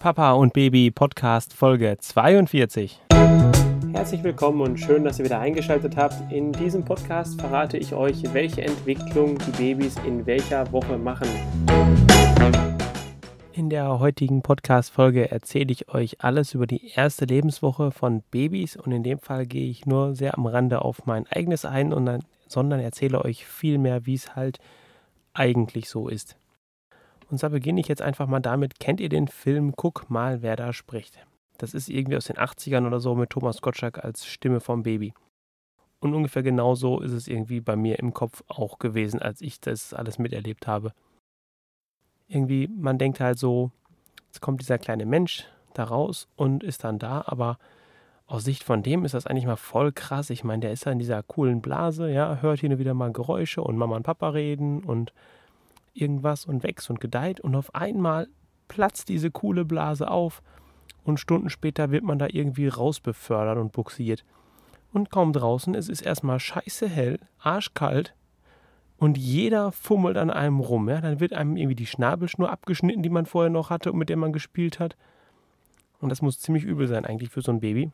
Papa und Baby Podcast Folge 42. Herzlich willkommen und schön, dass ihr wieder eingeschaltet habt. In diesem Podcast verrate ich euch, welche Entwicklung die Babys in welcher Woche machen. In der heutigen Podcast-Folge erzähle ich euch alles über die erste Lebenswoche von Babys und in dem Fall gehe ich nur sehr am Rande auf mein eigenes ein, und dann, sondern erzähle euch viel mehr, wie es halt eigentlich so ist. Und zwar beginne ich jetzt einfach mal damit, kennt ihr den Film Guck mal, wer da spricht? Das ist irgendwie aus den 80ern oder so mit Thomas Gottschalk als Stimme vom Baby. Und ungefähr genauso ist es irgendwie bei mir im Kopf auch gewesen, als ich das alles miterlebt habe. Irgendwie, man denkt halt so, jetzt kommt dieser kleine Mensch da raus und ist dann da, aber aus Sicht von dem ist das eigentlich mal voll krass. Ich meine, der ist da in dieser coolen Blase, ja, hört hier wieder mal Geräusche und Mama und Papa reden und irgendwas und wächst und gedeiht und auf einmal platzt diese coole Blase auf und Stunden später wird man da irgendwie rausbefördert und buxiert. Und kaum draußen, es ist erstmal scheiße hell, arschkalt und jeder fummelt an einem rum. Ja? Dann wird einem irgendwie die Schnabelschnur abgeschnitten, die man vorher noch hatte und mit der man gespielt hat. Und das muss ziemlich übel sein eigentlich für so ein Baby.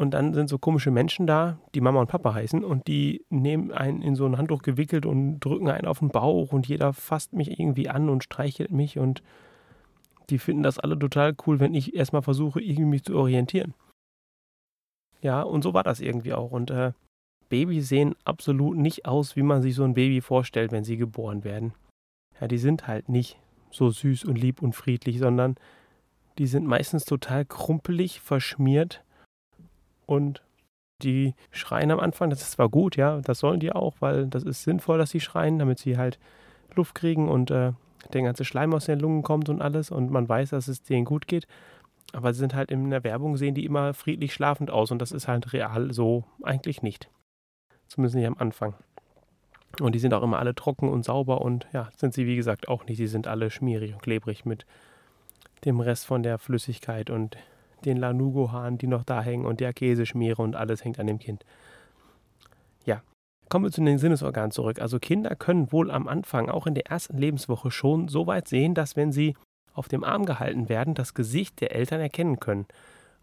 Und dann sind so komische Menschen da, die Mama und Papa heißen, und die nehmen einen in so ein Handtuch gewickelt und drücken einen auf den Bauch und jeder fasst mich irgendwie an und streichelt mich und die finden das alle total cool, wenn ich erstmal versuche, irgendwie mich zu orientieren. Ja, und so war das irgendwie auch. Und äh, Babys sehen absolut nicht aus, wie man sich so ein Baby vorstellt, wenn sie geboren werden. Ja, die sind halt nicht so süß und lieb und friedlich, sondern die sind meistens total krumpelig, verschmiert und die schreien am Anfang, das ist zwar gut, ja, das sollen die auch, weil das ist sinnvoll, dass sie schreien, damit sie halt Luft kriegen und äh, der ganze Schleim aus den Lungen kommt und alles und man weiß, dass es denen gut geht. Aber sie sind halt in der Werbung, sehen die immer friedlich schlafend aus und das ist halt real so eigentlich nicht. Zumindest nicht am Anfang. Und die sind auch immer alle trocken und sauber und ja, sind sie wie gesagt auch nicht. Die sind alle schmierig und klebrig mit dem Rest von der Flüssigkeit und den Lanugo-Haaren, die noch da hängen und der Käseschmiere und alles hängt an dem Kind. Ja, kommen wir zu den Sinnesorganen zurück. Also Kinder können wohl am Anfang, auch in der ersten Lebenswoche, schon so weit sehen, dass wenn sie auf dem Arm gehalten werden, das Gesicht der Eltern erkennen können.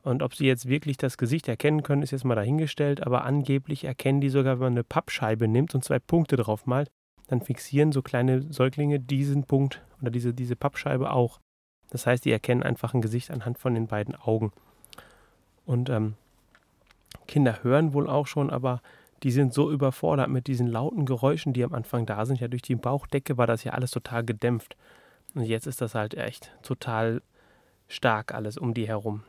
Und ob sie jetzt wirklich das Gesicht erkennen können, ist jetzt mal dahingestellt, aber angeblich erkennen die sogar, wenn man eine Pappscheibe nimmt und zwei Punkte drauf malt, dann fixieren so kleine Säuglinge diesen Punkt oder diese, diese Pappscheibe auch. Das heißt, die erkennen einfach ein Gesicht anhand von den beiden Augen. Und ähm, Kinder hören wohl auch schon, aber die sind so überfordert mit diesen lauten Geräuschen, die am Anfang da sind. Ja, durch die Bauchdecke war das ja alles total gedämpft. Und jetzt ist das halt echt total stark alles um die herum.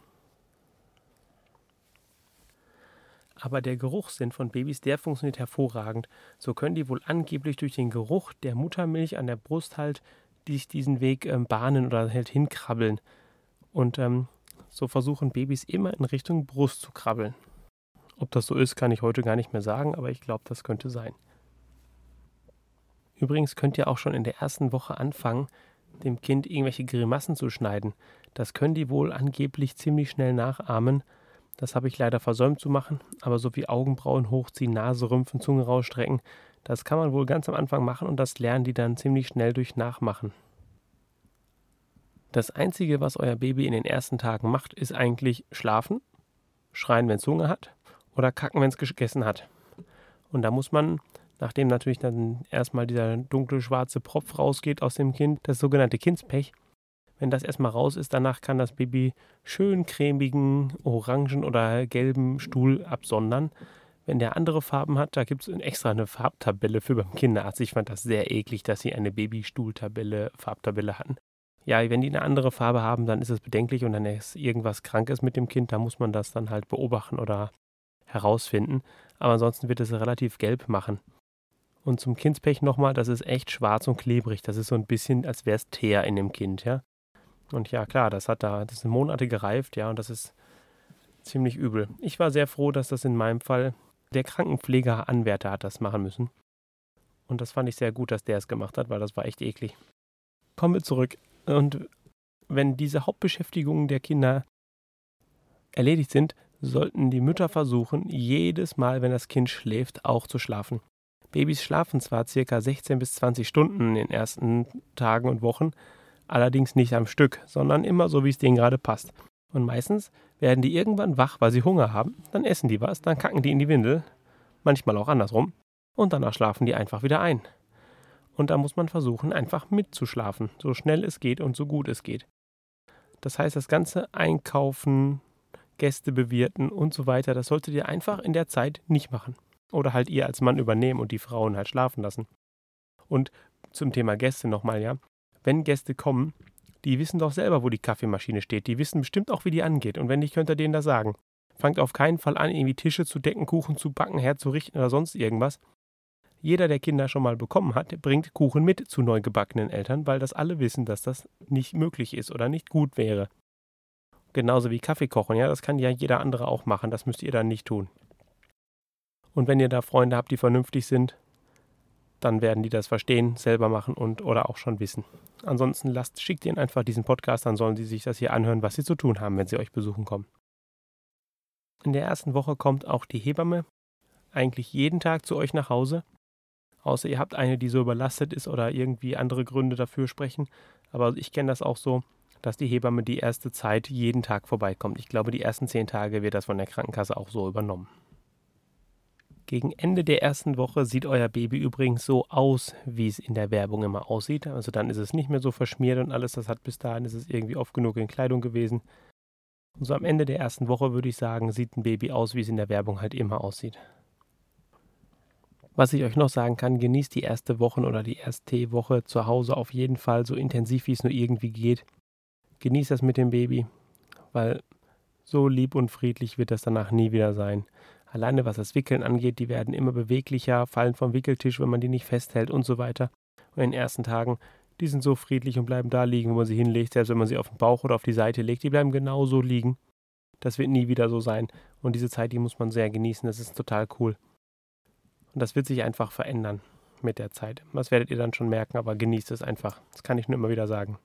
Aber der Geruchssinn von Babys, der funktioniert hervorragend. So können die wohl angeblich durch den Geruch der Muttermilch an der Brust halt die sich diesen Weg ähm, bahnen oder halt hinkrabbeln. Und ähm, so versuchen Babys immer in Richtung Brust zu krabbeln. Ob das so ist, kann ich heute gar nicht mehr sagen, aber ich glaube, das könnte sein. Übrigens könnt ihr auch schon in der ersten Woche anfangen, dem Kind irgendwelche Grimassen zu schneiden. Das können die wohl angeblich ziemlich schnell nachahmen. Das habe ich leider versäumt zu machen, aber so wie Augenbrauen hochziehen, Nase rümpfen, Zunge rausstrecken, das kann man wohl ganz am Anfang machen und das lernen die dann ziemlich schnell durch Nachmachen. Das Einzige, was euer Baby in den ersten Tagen macht, ist eigentlich schlafen, schreien, wenn es Hunger hat oder kacken, wenn es gegessen hat. Und da muss man, nachdem natürlich dann erstmal dieser dunkle schwarze Propf rausgeht aus dem Kind, das sogenannte Kindspech, wenn das erstmal raus ist, danach kann das Baby schön cremigen, orangen oder gelben Stuhl absondern. Wenn der andere Farben hat, da gibt es extra eine Farbtabelle für beim Kinderarzt. Ich fand das sehr eklig, dass sie eine Babystuhltabelle, Farbtabelle hatten. Ja, wenn die eine andere Farbe haben, dann ist es bedenklich und dann ist irgendwas Krankes mit dem Kind, da muss man das dann halt beobachten oder herausfinden. Aber ansonsten wird es relativ gelb machen. Und zum Kindspech nochmal, das ist echt schwarz und klebrig. Das ist so ein bisschen, als wäre es Teer in dem Kind, ja. Und ja, klar, das hat da, das sind Monate gereift, ja, und das ist ziemlich übel. Ich war sehr froh, dass das in meinem Fall der Krankenpfleger-Anwärter hat das machen müssen. Und das fand ich sehr gut, dass der es gemacht hat, weil das war echt eklig. Kommen wir zurück. Und wenn diese Hauptbeschäftigungen der Kinder erledigt sind, sollten die Mütter versuchen, jedes Mal, wenn das Kind schläft, auch zu schlafen. Babys schlafen zwar circa 16 bis 20 Stunden in den ersten Tagen und Wochen, Allerdings nicht am Stück, sondern immer so, wie es denen gerade passt. Und meistens werden die irgendwann wach, weil sie Hunger haben, dann essen die was, dann kacken die in die Windel, manchmal auch andersrum, und danach schlafen die einfach wieder ein. Und da muss man versuchen, einfach mitzuschlafen, so schnell es geht und so gut es geht. Das heißt, das ganze Einkaufen, Gäste bewirten und so weiter, das solltet ihr einfach in der Zeit nicht machen. Oder halt ihr als Mann übernehmen und die Frauen halt schlafen lassen. Und zum Thema Gäste nochmal, ja. Wenn Gäste kommen, die wissen doch selber, wo die Kaffeemaschine steht. Die wissen bestimmt auch, wie die angeht. Und wenn nicht, könnt ihr denen das sagen. Fangt auf keinen Fall an, irgendwie Tische zu decken, Kuchen zu backen, herzurichten oder sonst irgendwas. Jeder, der Kinder schon mal bekommen hat, bringt Kuchen mit zu neugebackenen Eltern, weil das alle wissen, dass das nicht möglich ist oder nicht gut wäre. Genauso wie Kaffee kochen, ja, das kann ja jeder andere auch machen, das müsst ihr dann nicht tun. Und wenn ihr da Freunde habt, die vernünftig sind, dann werden die das verstehen, selber machen und oder auch schon wissen. Ansonsten lasst, schickt ihnen einfach diesen Podcast, dann sollen sie sich das hier anhören, was sie zu tun haben, wenn sie euch besuchen kommen. In der ersten Woche kommt auch die Hebamme eigentlich jeden Tag zu euch nach Hause. Außer ihr habt eine, die so überlastet ist oder irgendwie andere Gründe dafür sprechen. Aber ich kenne das auch so, dass die Hebamme die erste Zeit jeden Tag vorbeikommt. Ich glaube, die ersten zehn Tage wird das von der Krankenkasse auch so übernommen. Gegen Ende der ersten Woche sieht euer Baby übrigens so aus, wie es in der Werbung immer aussieht. Also dann ist es nicht mehr so verschmiert und alles. Das hat bis dahin ist es irgendwie oft genug in Kleidung gewesen. Und so am Ende der ersten Woche würde ich sagen, sieht ein Baby aus, wie es in der Werbung halt immer aussieht. Was ich euch noch sagen kann, genießt die erste Woche oder die erste Woche zu Hause auf jeden Fall so intensiv, wie es nur irgendwie geht. Genießt das mit dem Baby, weil so lieb und friedlich wird das danach nie wieder sein. Alleine was das Wickeln angeht, die werden immer beweglicher, fallen vom Wickeltisch, wenn man die nicht festhält und so weiter. Und in den ersten Tagen, die sind so friedlich und bleiben da liegen, wo man sie hinlegt, selbst wenn man sie auf den Bauch oder auf die Seite legt, die bleiben genauso liegen. Das wird nie wieder so sein. Und diese Zeit, die muss man sehr genießen, das ist total cool. Und das wird sich einfach verändern mit der Zeit. Das werdet ihr dann schon merken, aber genießt es einfach. Das kann ich nur immer wieder sagen.